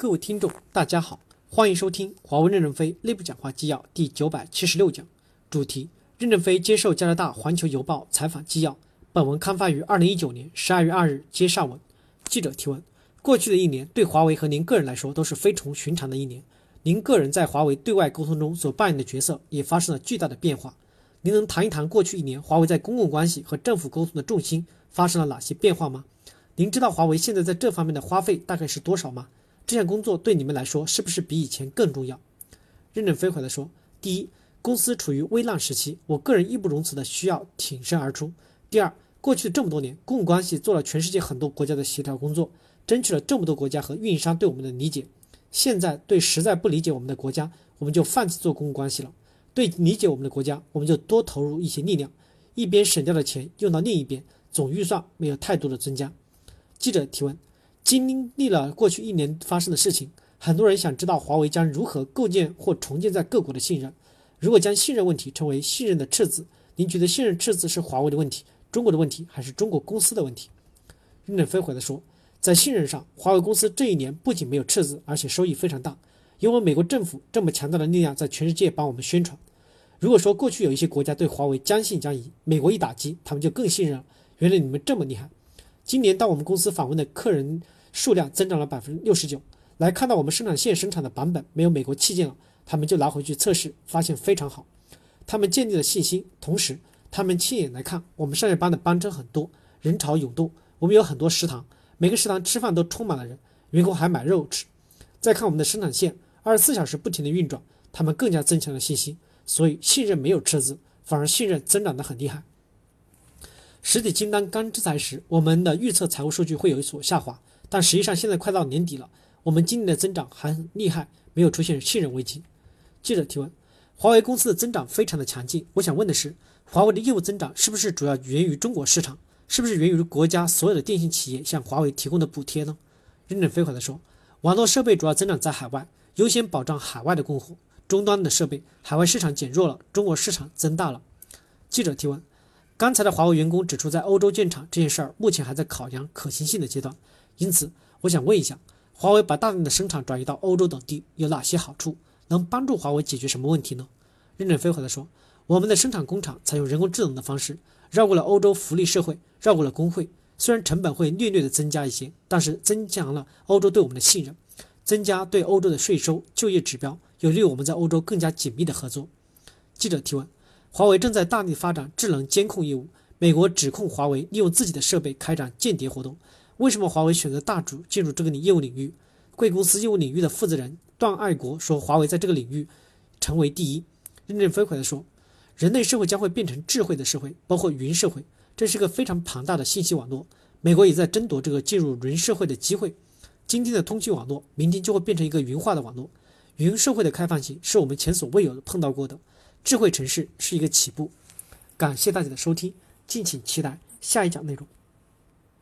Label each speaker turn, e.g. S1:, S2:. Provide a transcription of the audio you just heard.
S1: 各位听众，大家好，欢迎收听华为任正非内部讲话纪要第九百七十六讲，主题：任正非接受加拿大环球邮报采访纪要。本文刊发于二零一九年十二月二日，接上文。记者提问：过去的一年对华为和您个人来说都是非同寻常的一年，您个人在华为对外沟通中所扮演的角色也发生了巨大的变化。您能谈一谈过去一年华为在公共关系和政府沟通的重心发生了哪些变化吗？您知道华为现在在这方面的花费大概是多少吗？这项工作对你们来说是不是比以前更重要？任正非回答说：第一，公司处于危难时期，我个人义不容辞的需要挺身而出。第二，过去这么多年，公共关系做了全世界很多国家的协调工作，争取了这么多国家和运营商对我们的理解。现在对实在不理解我们的国家，我们就放弃做公共关系了；对理解我们的国家，我们就多投入一些力量，一边省掉的钱用到另一边，总预算没有太多的增加。记者提问。经历了过去一年发生的事情，很多人想知道华为将如何构建或重建在各国的信任。如果将信任问题称为信任的赤字，您觉得信任赤字是华为的问题、中国的问题，还是中国公司的问题？任正非回答说，在信任上，华为公司这一年不仅没有赤字，而且收益非常大，因为美国政府这么强大的力量在全世界帮我们宣传。如果说过去有一些国家对华为将信将疑，美国一打击，他们就更信任了。原来你们这么厉害。今年到我们公司访问的客人数量增长了百分之六十九，来看到我们生产线生产的版本没有美国器件了，他们就拿回去测试，发现非常好，他们建立了信心。同时，他们亲眼来看我们上下班的班车很多，人潮涌动，我们有很多食堂，每个食堂吃饭都充满了人，员工还买肉吃。再看我们的生产线，二十四小时不停的运转，他们更加增强了信心。所以信任没有赤字，反而信任增长的很厉害。实体清单刚制裁时，我们的预测财务数据会有所下滑，但实际上现在快到年底了，我们今年的增长还很厉害，没有出现信任危机。记者提问：华为公司的增长非常的强劲，我想问的是，华为的业务增长是不是主要源于中国市场？是不是源于国家所有的电信企业向华为提供的补贴呢？任正非回答说：网络设备主要增长在海外，优先保障海外的供货，终端的设备海外市场减弱了，中国市场增大了。记者提问。刚才的华为员工指出，在欧洲建厂这件事儿目前还在考量可行性的阶段，因此我想问一下，华为把大量的生产转移到欧洲等地有哪些好处？能帮助华为解决什么问题呢？任正非回答说，我们的生产工厂采用人工智能的方式，绕过了欧洲福利社会，绕过了工会，虽然成本会略略的增加一些，但是增强了欧洲对我们的信任，增加对欧洲的税收、就业指标，有利于我们在欧洲更加紧密的合作。记者提问。华为正在大力发展智能监控业务。美国指控华为利用自己的设备开展间谍活动。为什么华为选择大主进入这个业务领域？贵公司业务领域的负责人段爱国说：“华为在这个领域成为第一。”任正非回答说：“人类社会将会变成智慧的社会，包括云社会，这是个非常庞大的信息网络。美国也在争夺这个进入云社会的机会。今天的通讯网络，明天就会变成一个云化的网络。云社会的开放性是我们前所未有的碰到过的。”智慧城市是一个起步，感谢大家的收听，敬请期待下一讲内容。